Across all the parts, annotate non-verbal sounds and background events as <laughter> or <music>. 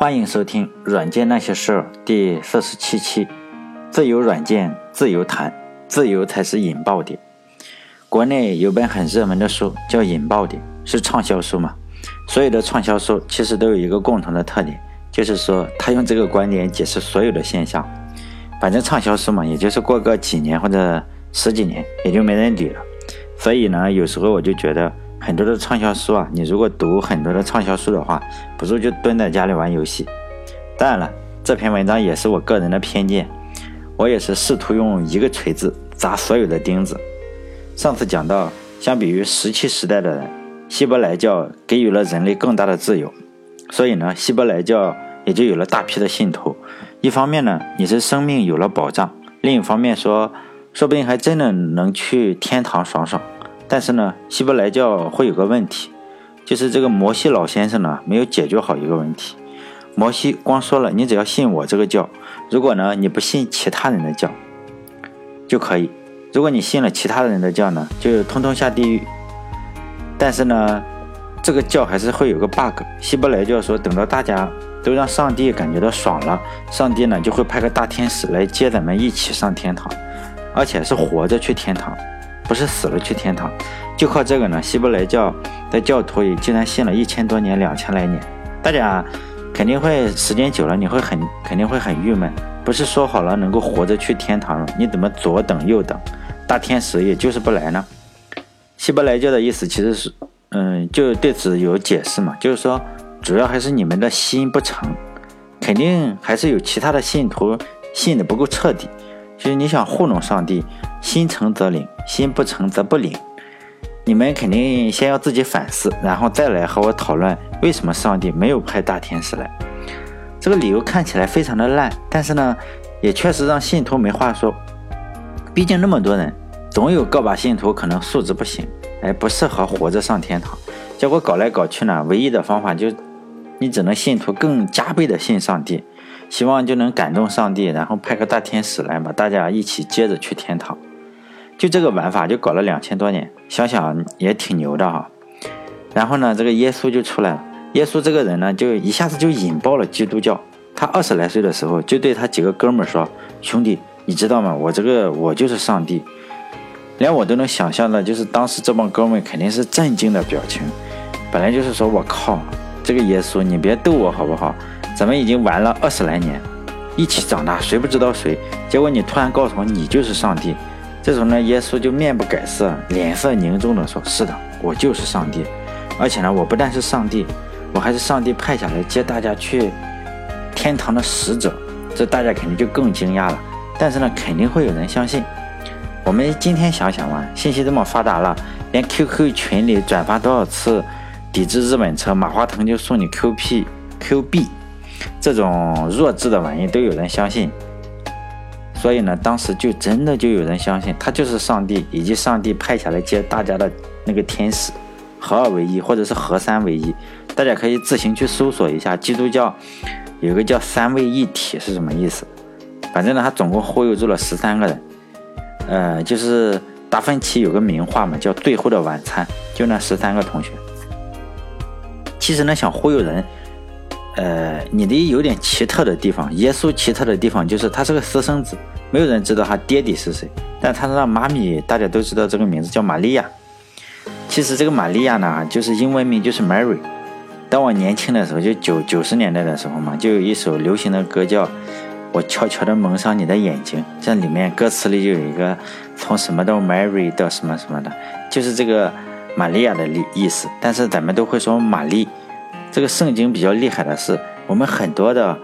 欢迎收听《软件那些事儿》第四十七期。自由软件，自由谈，自由才是引爆点。国内有本很热门的书叫《引爆点》，是畅销书嘛？所有的畅销书其实都有一个共同的特点，就是说他用这个观点解释所有的现象。反正畅销书嘛，也就是过个几年或者十几年，也就没人理了。所以呢，有时候我就觉得。很多的畅销书啊，你如果读很多的畅销书的话，不如就蹲在家里玩游戏。当然了，这篇文章也是我个人的偏见，我也是试图用一个锤子砸所有的钉子。上次讲到，相比于石器时代的人，希伯来教给予了人类更大的自由，所以呢，希伯来教也就有了大批的信徒。一方面呢，你是生命有了保障；另一方面说，说不定还真的能去天堂爽爽。但是呢，希伯来教会有个问题，就是这个摩西老先生呢没有解决好一个问题。摩西光说了，你只要信我这个教，如果呢你不信其他人的教就可以；如果你信了其他人的教呢，就通通下地狱。但是呢，这个教还是会有个 bug。希伯来教说，等到大家都让上帝感觉到爽了，上帝呢就会派个大天使来接咱们一起上天堂，而且是活着去天堂。不是死了去天堂，就靠这个呢？希伯来教的教徒也竟然信了一千多年，两千来年。大家肯定会时间久了，你会很肯定会很郁闷。不是说好了能够活着去天堂了？你怎么左等右等，大天使也就是不来呢？希伯来教的意思其实是，嗯，就对此有解释嘛，就是说主要还是你们的心不诚，肯定还是有其他的信徒信的不够彻底。就是你想糊弄上帝，心诚则灵，心不诚则不灵。你们肯定先要自己反思，然后再来和我讨论为什么上帝没有派大天使来。这个理由看起来非常的烂，但是呢，也确实让信徒没话说。毕竟那么多人，总有个把信徒可能素质不行，哎，不适合活着上天堂。结果搞来搞去呢，唯一的方法就，你只能信徒更加倍的信上帝。希望就能感动上帝，然后派个大天使来把大家一起接着去天堂。就这个玩法就搞了两千多年，想想也挺牛的哈。然后呢，这个耶稣就出来了。耶稣这个人呢，就一下子就引爆了基督教。他二十来岁的时候，就对他几个哥们说：“兄弟，你知道吗？我这个我就是上帝。”连我都能想象的，就是当时这帮哥们肯定是震惊的表情。本来就是说我靠，这个耶稣，你别逗我好不好？咱们已经玩了二十来年，一起长大，谁不知道谁？结果你突然告诉我你就是上帝，这时候呢，耶稣就面不改色，脸色凝重地说：“是的，我就是上帝，而且呢，我不但是上帝，我还是上帝派下来接大家去天堂的使者。”这大家肯定就更惊讶了。但是呢，肯定会有人相信。我们今天想想嘛，信息这么发达了，连 QQ 群里转发多少次抵制日本车，马化腾就送你 QP、Q 币。这种弱智的玩意都有人相信，所以呢，当时就真的就有人相信他就是上帝，以及上帝派下来接大家的那个天使，合二为一，或者是合三为一。大家可以自行去搜索一下，基督教有个叫三位一体是什么意思？反正呢，他总共忽悠住了十三个人。呃，就是达芬奇有个名画嘛，叫《最后的晚餐》，就那十三个同学。其实呢，想忽悠人。呃，你的有点奇特的地方，耶稣奇特的地方就是他是个私生子，没有人知道他爹地是谁，但他让妈咪大家都知道这个名字叫玛利亚。其实这个玛利亚呢，就是英文名就是 Mary。当我年轻的时候，就九九十年代的时候嘛，就有一首流行的歌叫《我悄悄地蒙上你的眼睛》，这里面歌词里就有一个从什么到 Mary 到什么什么的，就是这个玛利亚的意意思。但是咱们都会说玛丽。这个圣经比较厉害的是，我们很多的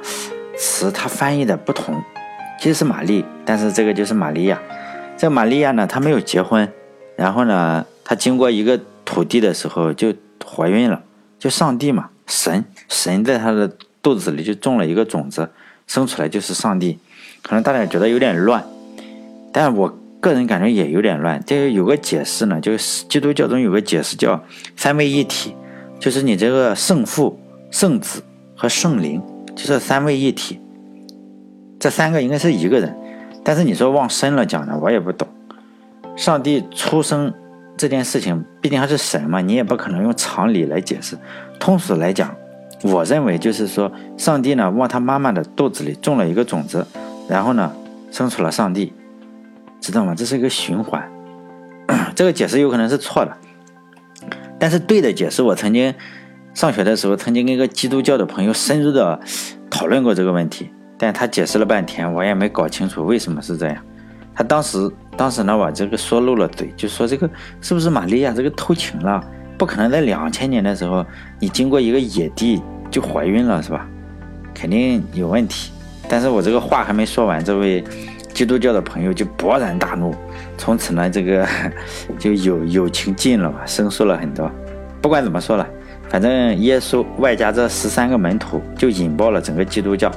词它翻译的不同，其实是玛丽，但是这个就是玛利亚。这个玛利亚呢，她没有结婚，然后呢，她经过一个土地的时候就怀孕了，就上帝嘛，神神在她的肚子里就种了一个种子，生出来就是上帝。可能大家觉得有点乱，但我个人感觉也有点乱。这个有个解释呢，就是基督教中有个解释叫三位一体。就是你这个圣父、圣子和圣灵，就是三位一体。这三个应该是一个人，但是你说往深了讲呢，我也不懂。上帝出生这件事情，毕竟还是神嘛，你也不可能用常理来解释。通俗来讲，我认为就是说，上帝呢往他妈妈的肚子里种了一个种子，然后呢生出了上帝，知道吗？这是一个循环。<coughs> 这个解释有可能是错的，但是对的解释，我曾经上学的时候曾经跟一个基督教的朋友深入的讨论过这个问题，但他解释了半天，我也没搞清楚为什么是这样。他当时当时呢，把这个说漏了嘴，就说这个是不是玛利亚这个偷情了？不可能在两千年的时候，你经过一个野地就怀孕了是吧？肯定有问题。但是我这个话还没说完，这位基督教的朋友就勃然大怒，从此呢，这个 <laughs> 就有友情尽了嘛，生疏了很多。不管怎么说了，反正耶稣外加这十三个门徒就引爆了整个基督教。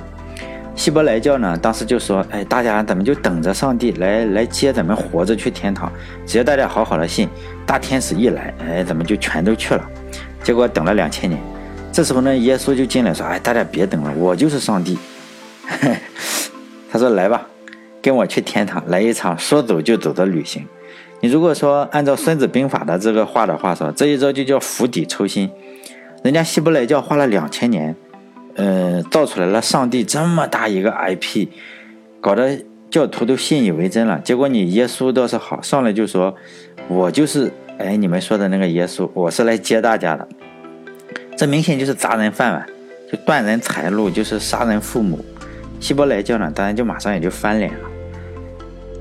希伯来教呢，当时就说：“哎，大家咱们就等着上帝来来接咱们活着去天堂。只要大家好好的信，大天使一来，哎，咱们就全都去了。结果等了两千年，这时候呢，耶稣就进来说：‘哎，大家别等了，我就是上帝。’ <laughs> 他说：‘来吧，跟我去天堂，来一场说走就走的旅行。’你如果说按照《孙子兵法》的这个话的话说，这一招就叫釜底抽薪。人家希伯来教花了两千年。”呃，造出来了上帝这么大一个 IP，搞得教徒都信以为真了。结果你耶稣倒是好，上来就说：“我就是哎，你们说的那个耶稣，我是来接大家的。”这明显就是砸人饭碗，就断人财路，就是杀人父母。希伯来教呢，当然就马上也就翻脸了。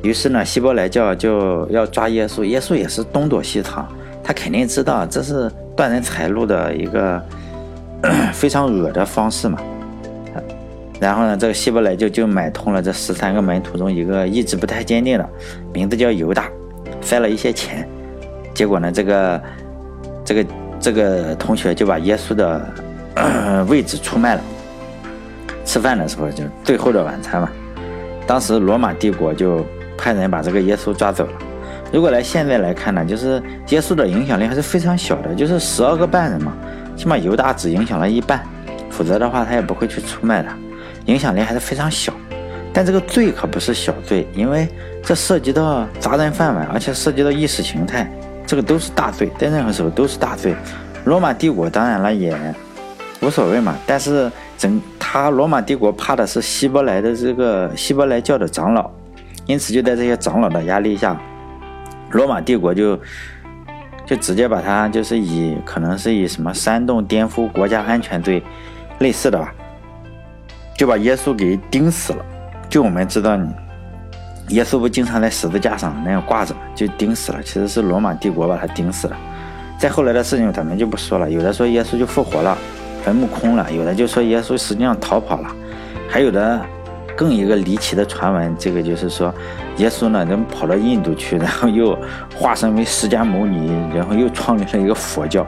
于是呢，希伯来教就要抓耶稣，耶稣也是东躲西藏，他肯定知道这是断人财路的一个。<coughs> 非常恶的方式嘛，然后呢，这个希伯来就就买通了这十三个门徒中一个意志不太坚定的，名字叫犹大，塞了一些钱，结果呢，这个这个这个同学就把耶稣的 <coughs> 位置出卖了。吃饭的时候就最后的晚餐嘛，当时罗马帝国就派人把这个耶稣抓走了。如果来现在来看呢，就是耶稣的影响力还是非常小的，就是十二个半人嘛。起码犹大只影响了一半，否则的话他也不会去出卖的，影响力还是非常小。但这个罪可不是小罪，因为这涉及到砸人饭碗，而且涉及到意识形态，这个都是大罪，在任何时候都是大罪。罗马帝国当然了也无所谓嘛，但是整他罗马帝国怕的是希伯来的这个希伯来教的长老，因此就在这些长老的压力下，罗马帝国就。就直接把他就是以可能是以什么煽动颠覆国家安全罪类似的吧，就把耶稣给钉死了。就我们知道，你耶稣不经常在十字架上那样挂着，就钉死了。其实是罗马帝国把他钉死了。再后来的事情咱们就不说了。有的说耶稣就复活了，坟墓空了；有的就说耶稣实际上逃跑了，还有的。更一个离奇的传闻，这个就是说，耶稣呢，人跑到印度去，然后又化身为释迦牟尼，然后又创立了一个佛教。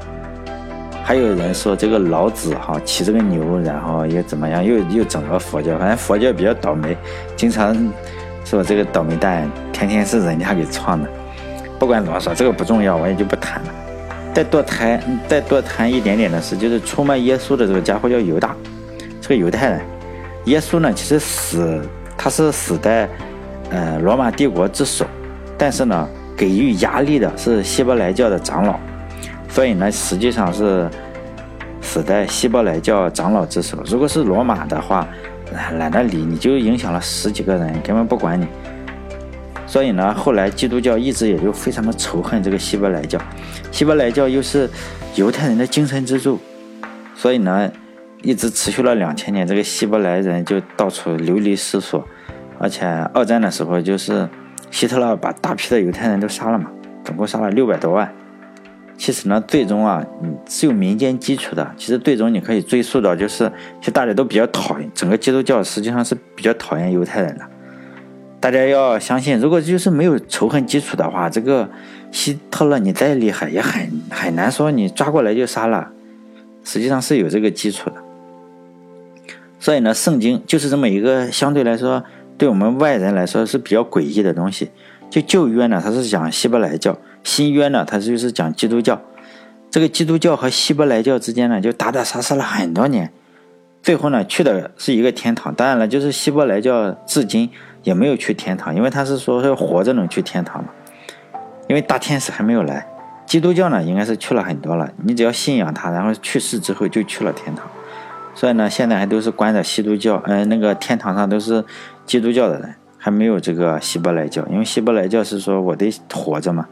还有人说，这个老子哈骑这个牛，然后又怎么样，又又整了佛教。反正佛教比较倒霉，经常说这个倒霉蛋天天是人家给创的。不管怎么说，这个不重要，我也就不谈了。再多谈，再多谈一点点的事，就是出卖耶稣的这个家伙叫犹大，是个犹太人。耶稣呢，其实死他是死在，呃，罗马帝国之手，但是呢，给予压力的是希伯来教的长老，所以呢，实际上是死在希伯来教长老之手。如果是罗马的话，懒得理你，就影响了十几个人，根本不管你。所以呢，后来基督教一直也就非常的仇恨这个希伯来教，希伯来教又是犹太人的精神支柱，所以呢。一直持续了两千年，这个希伯来人就到处流离失所，而且二战的时候，就是希特勒把大批的犹太人都杀了嘛，总共杀了六百多万。其实呢，最终啊，嗯，是有民间基础的。其实最终你可以追溯到，就是其实大家都比较讨厌整个基督教，实际上是比较讨厌犹太人的。大家要相信，如果就是没有仇恨基础的话，这个希特勒你再厉害，也很很难说你抓过来就杀了。实际上是有这个基础的。所以呢，圣经就是这么一个相对来说，对我们外人来说是比较诡异的东西。就旧约呢，它是讲希伯来教；新约呢，它就是讲基督教。这个基督教和希伯来教之间呢，就打打杀杀了很多年，最后呢，去的是一个天堂。当然了，就是希伯来教至今也没有去天堂，因为他是说要活着能去天堂嘛，因为大天使还没有来。基督教呢，应该是去了很多了。你只要信仰他，然后去世之后就去了天堂。所以呢，现在还都是关着基督教，呃，那个天堂上都是基督教的人，还没有这个希伯来教，因为希伯来教是说我得活着嘛，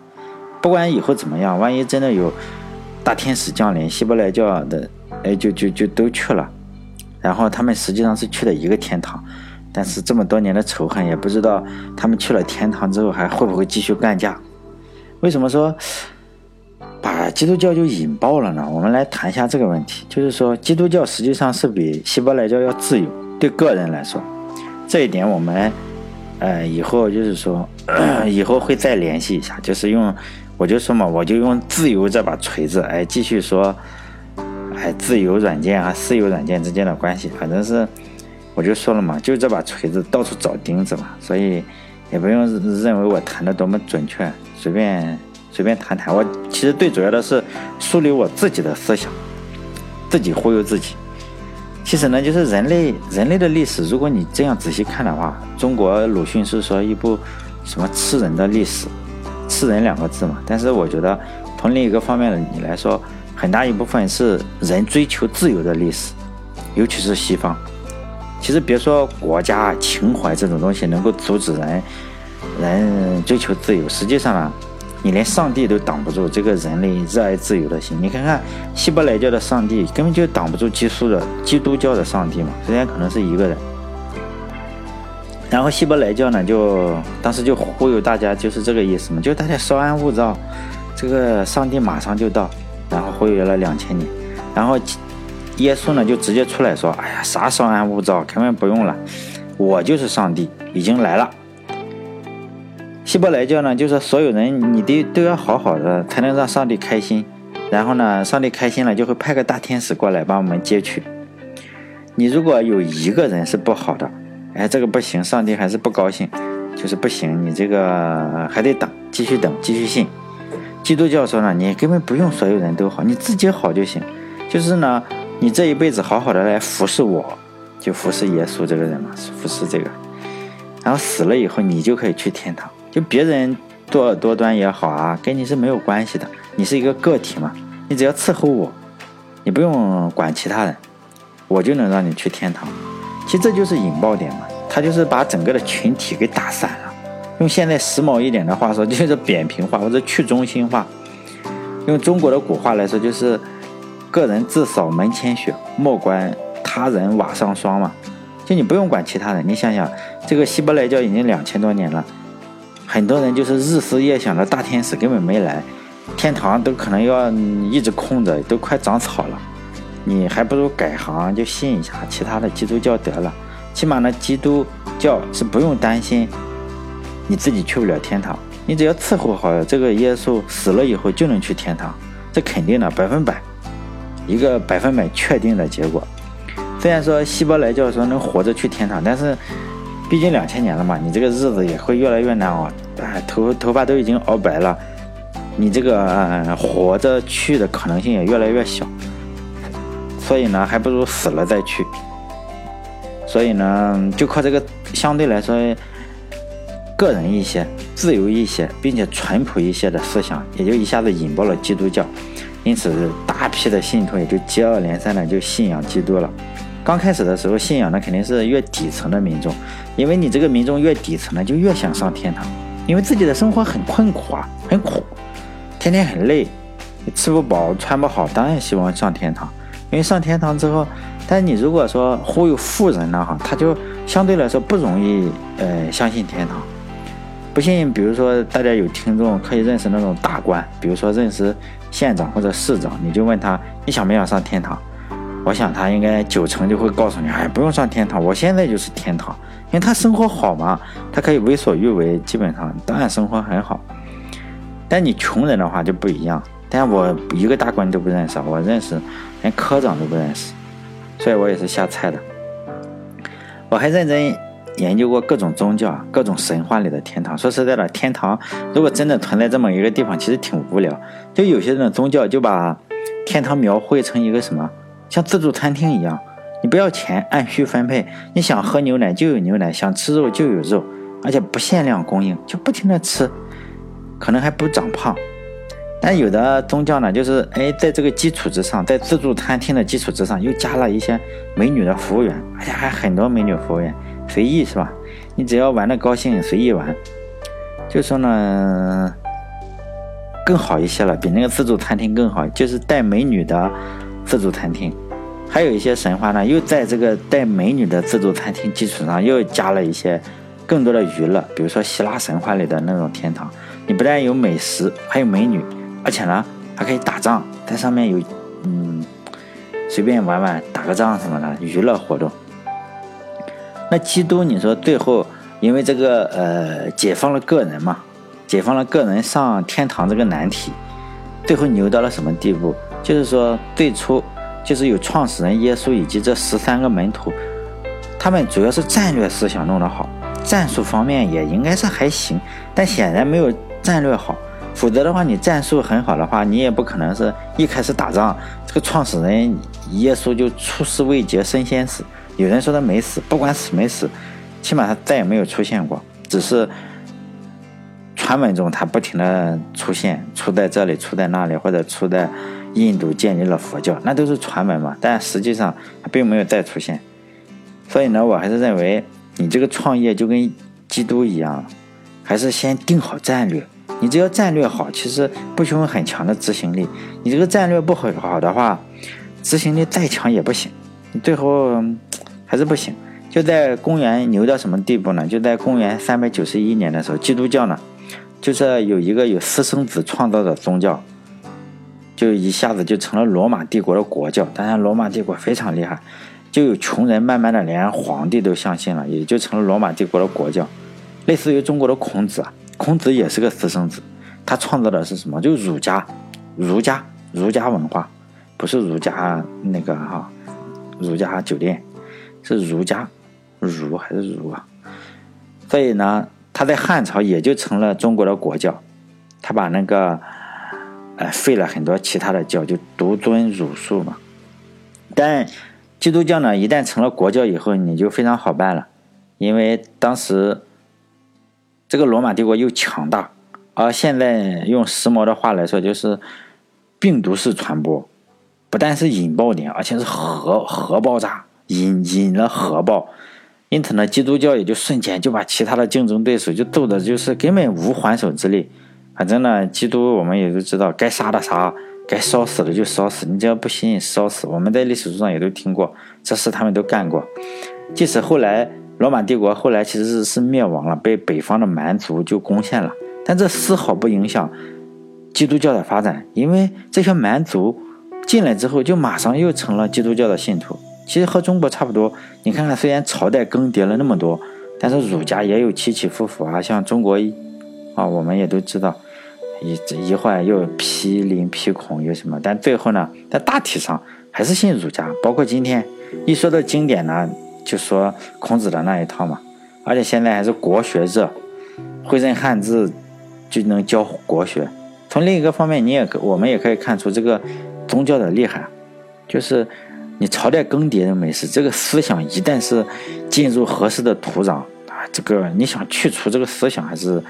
不管以后怎么样，万一真的有大天使降临，希伯来教的，哎，就就就都去了，然后他们实际上是去了一个天堂，但是这么多年的仇恨，也不知道他们去了天堂之后还会不会继续干架？为什么说？把基督教就引爆了呢？我们来谈一下这个问题，就是说基督教实际上是比希伯来教要自由，对个人来说，这一点我们，呃，以后就是说，<coughs> 以后会再联系一下，就是用，我就说嘛，我就用自由这把锤子，哎，继续说，哎，自由软件和私有软件之间的关系，反正是，我就说了嘛，就这把锤子到处找钉子嘛，所以也不用认为我谈的多么准确，随便。随便谈谈，我其实最主要的是树立我自己的思想，自己忽悠自己。其实呢，就是人类人类的历史，如果你这样仔细看的话，中国鲁迅是说一部什么吃人的历史，吃人两个字嘛。但是我觉得从另一个方面的你来说，很大一部分是人追求自由的历史，尤其是西方。其实别说国家情怀这种东西能够阻止人人追求自由，实际上呢。你连上帝都挡不住这个人类热爱自由的心。你看看希伯来教的上帝根本就挡不住基督的基督教的上帝嘛，虽然可能是一个人。然后希伯来教呢，就当时就忽悠大家，就是这个意思嘛，就大家稍安勿躁，这个上帝马上就到，然后忽悠了两千年。然后耶稣呢就直接出来说：“哎呀，啥稍安勿躁，根本不用了，我就是上帝，已经来了。”希伯来教呢，就是所有人你得都要好好的，才能让上帝开心。然后呢，上帝开心了，就会派个大天使过来把我们接去。你如果有一个人是不好的，哎，这个不行，上帝还是不高兴，就是不行，你这个还得等，继续等，继续信。基督教说呢，你根本不用所有人都好，你自己好就行。就是呢，你这一辈子好好的来服侍我，就服侍耶稣这个人嘛，服侍这个。然后死了以后，你就可以去天堂。就别人多恶多端也好啊，跟你是没有关系的。你是一个个体嘛，你只要伺候我，你不用管其他人，我就能让你去天堂。其实这就是引爆点嘛，他就是把整个的群体给打散了。用现在时髦一点的话说，就是扁平化或者去中心化。用中国的古话来说，就是个人自扫门前雪，莫管他人瓦上霜嘛。就你不用管其他人，你想想，这个希伯来教已经两千多年了。很多人就是日思夜想的大天使根本没来，天堂都可能要一直空着，都快长草了。你还不如改行就信一下其他的基督教得了，起码呢基督教是不用担心你自己去不了天堂，你只要伺候好这个耶稣，死了以后就能去天堂，这肯定的百分百，一个百分百确定的结果。虽然说希伯来教说能活着去天堂，但是。毕竟两千年了嘛，你这个日子也会越来越难熬，哎，头头发都已经熬白了，你这个活着去的可能性也越来越小，所以呢，还不如死了再去。所以呢，就靠这个相对来说个人一些、自由一些，并且淳朴一些的思想，也就一下子引爆了基督教，因此大批的信徒也就接二连三的就信仰基督了。刚开始的时候，信仰的肯定是越底层的民众，因为你这个民众越底层呢，就越想上天堂，因为自己的生活很困苦啊，很苦，天天很累，吃不饱穿不好，当然希望上天堂。因为上天堂之后，但你如果说忽悠富人呢，哈，他就相对来说不容易呃相信天堂。不信，比如说大家有听众可以认识那种大官，比如说认识县长或者市长，你就问他你想不想上天堂？我想他应该九成就会告诉你，哎，不用上天堂，我现在就是天堂，因为他生活好嘛，他可以为所欲为，基本上当然生活很好。但你穷人的话就不一样，但我一个大官都不认识，我认识连科长都不认识，所以我也是瞎猜的。我还认真研究过各种宗教、各种神话里的天堂。说实在的，天堂如果真的存在这么一个地方，其实挺无聊。就有些人宗教就把天堂描绘成一个什么？像自助餐厅一样，你不要钱，按需分配。你想喝牛奶就有牛奶，想吃肉就有肉，而且不限量供应，就不停的吃，可能还不长胖。但有的宗教呢，就是哎，在这个基础之上，在自助餐厅的基础之上，又加了一些美女的服务员，而且还很多美女服务员，随意是吧？你只要玩的高兴，随意玩，就说呢，更好一些了，比那个自助餐厅更好，就是带美女的自助餐厅。还有一些神话呢，又在这个带美女的自助餐厅基础上，又加了一些更多的娱乐，比如说希腊神话里的那种天堂，你不但有美食，还有美女。而且呢，还可以打仗，在上面有，嗯，随便玩玩，打个仗什么的娱乐活动。那基督，你说最后因为这个呃解放了个人嘛，解放了个人上天堂这个难题，最后牛到了什么地步？就是说最初就是有创始人耶稣以及这十三个门徒，他们主要是战略思想弄得好，战术方面也应该是还行，但显然没有战略好。否则的话，你战术很好的话，你也不可能是一开始打仗，这个创始人耶稣就出师未捷身先死。有人说他没死，不管死没死，起码他再也没有出现过，只是传闻中他不停的出现，出在这里，出在那里，或者出在印度建立了佛教，那都是传闻嘛。但实际上他并没有再出现。所以呢，我还是认为你这个创业就跟基督一样，还是先定好战略。你只要战略好，其实不需要很强的执行力。你这个战略不好好的话，执行力再强也不行，你最后还是不行。就在公元牛到什么地步呢？就在公元三百九十一年的时候，基督教呢，就是有一个有私生子创造的宗教，就一下子就成了罗马帝国的国教。当然，罗马帝国非常厉害，就有穷人慢慢的连皇帝都相信了，也就成了罗马帝国的国教，类似于中国的孔子啊。孔子也是个私生子，他创造的是什么？就儒家，儒家，儒家文化，不是儒家那个哈，儒家酒店，是儒家，儒还是儒啊？所以呢，他在汉朝也就成了中国的国教，他把那个，呃，废了很多其他的教，就独尊儒术嘛。但基督教呢，一旦成了国教以后，你就非常好办了，因为当时。这个罗马帝国又强大，而现在用时髦的话来说，就是病毒式传播，不但是引爆点，而且是核核爆炸，引引了核爆。因此呢，基督教也就瞬间就把其他的竞争对手就揍的，就是根本无还手之力。反正呢，基督我们也都知道，该杀的杀，该烧死的就烧死。你只要不信，烧死。我们在历史书上也都听过，这事他们都干过。即使后来。罗马帝国后来其实是是灭亡了，被北方的蛮族就攻陷了，但这丝毫不影响基督教的发展，因为这些蛮族进来之后，就马上又成了基督教的信徒。其实和中国差不多，你看看，虽然朝代更迭了那么多，但是儒家也有起起伏伏啊。像中国啊，我们也都知道，一一会儿又批林批孔又什么，但最后呢，在大体上还是信儒家。包括今天一说到经典呢。就说孔子的那一套嘛，而且现在还是国学热，会认汉字就能教国学。从另一个方面，你也可我们也可以看出这个宗教的厉害，就是你朝代更迭的没事，这个思想一旦是进入合适的土壤啊，这个你想去除这个思想还是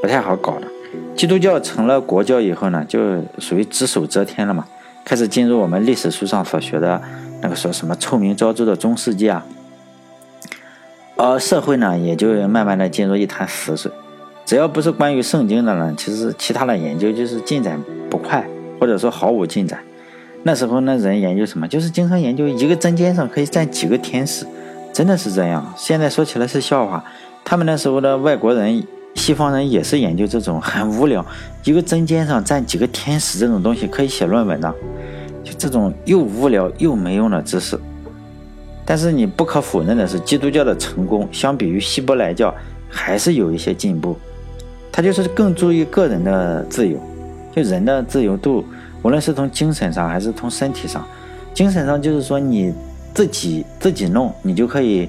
不太好搞的。基督教成了国教以后呢，就属于只手遮天了嘛，开始进入我们历史书上所学的那个说什么臭名昭著的中世纪啊。而社会呢，也就慢慢的进入一潭死水。只要不是关于圣经的呢，其实其他的研究就是进展不快，或者说毫无进展。那时候那人研究什么，就是经常研究一个针尖上可以站几个天使，真的是这样。现在说起来是笑话，他们那时候的外国人、西方人也是研究这种很无聊，一个针尖上站几个天使这种东西可以写论文的，就这种又无聊又没用的知识。但是你不可否认的是，基督教的成功相比于希伯来教还是有一些进步。它就是更注意个人的自由，就人的自由度，无论是从精神上还是从身体上。精神上就是说你自己自己弄，你就可以，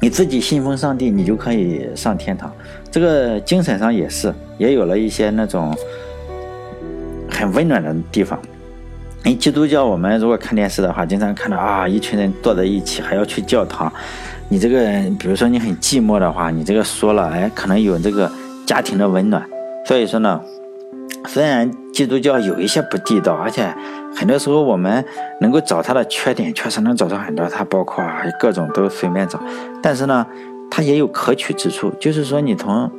你自己信奉上帝，你就可以上天堂。这个精神上也是，也有了一些那种很温暖的地方。哎，基督教，我们如果看电视的话，经常看到啊，一群人坐在一起，还要去教堂。你这个，比如说你很寂寞的话，你这个说了，哎，可能有这个家庭的温暖。所以说呢，虽然基督教有一些不地道，而且很多时候我们能够找他的缺点，确实能找到很多。他包括啊各种都随便找，但是呢，他也有可取之处，就是说你从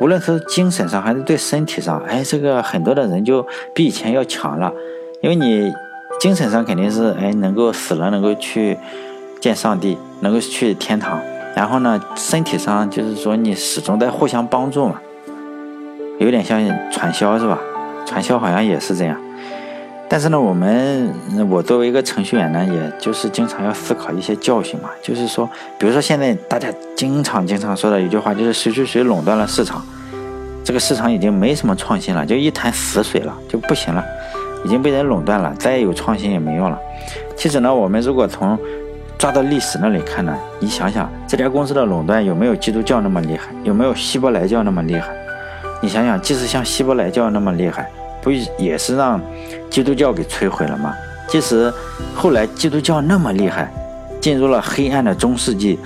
无论是精神上还是对身体上，哎，这个很多的人就比以前要强了，因为你精神上肯定是哎能够死了能够去见上帝，能够去天堂。然后呢，身体上就是说你始终在互相帮助嘛，有点像传销是吧？传销好像也是这样。但是呢，我们我作为一个程序员呢，也就是经常要思考一些教训嘛。就是说，比如说现在大家经常经常说的一句话，就是谁谁谁垄断了市场，这个市场已经没什么创新了，就一潭死水了，就不行了，已经被人垄断了，再有创新也没用了。其实呢，我们如果从抓到历史那里看呢，你想想这家公司的垄断有没有基督教那么厉害？有没有希伯来教那么厉害？你想想，即使像希伯来教那么厉害，不也是让基督教给摧毁了吗？即使后来基督教那么厉害，进入了黑暗的中世纪，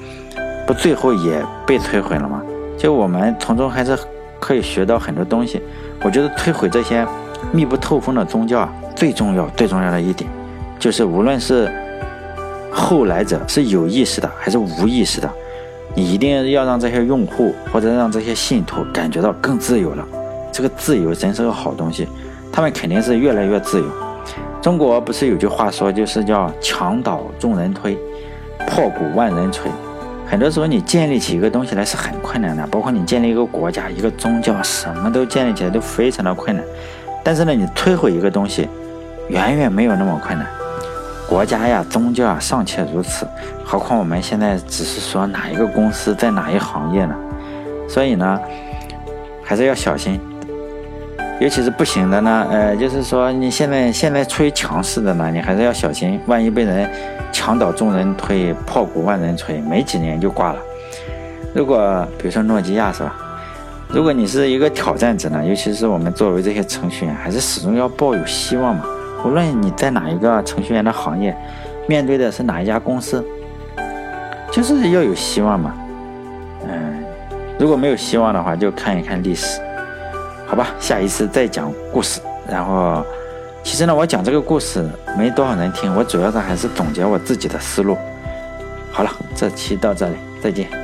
不最后也被摧毁了吗？就我们从中还是可以学到很多东西。我觉得摧毁这些密不透风的宗教啊，最重要、最重要的一点，就是无论是。后来者是有意识的还是无意识的？你一定要让这些用户或者让这些信徒感觉到更自由了。这个自由真是个好东西，他们肯定是越来越自由。中国不是有句话说，就是叫“墙倒众人推，破鼓万人锤”。很多时候你建立起一个东西来是很困难的，包括你建立一个国家、一个宗教，什么都建立起来都非常的困难。但是呢，你摧毁一个东西，远远没有那么困难。国家呀，宗教啊，尚且如此，何况我们现在只是说哪一个公司在哪一行业呢？所以呢，还是要小心，尤其是不行的呢，呃，就是说你现在现在处于强势的呢，你还是要小心，万一被人墙倒众人推，破鼓万人锤，没几年就挂了。如果比如说诺基亚是吧？如果你是一个挑战者呢，尤其是我们作为这些程序员，还是始终要抱有希望嘛。无论你在哪一个程序员的行业，面对的是哪一家公司，就是要有希望嘛。嗯，如果没有希望的话，就看一看历史，好吧。下一次再讲故事。然后，其实呢，我讲这个故事没多少人听，我主要的还是总结我自己的思路。好了，这期到这里，再见。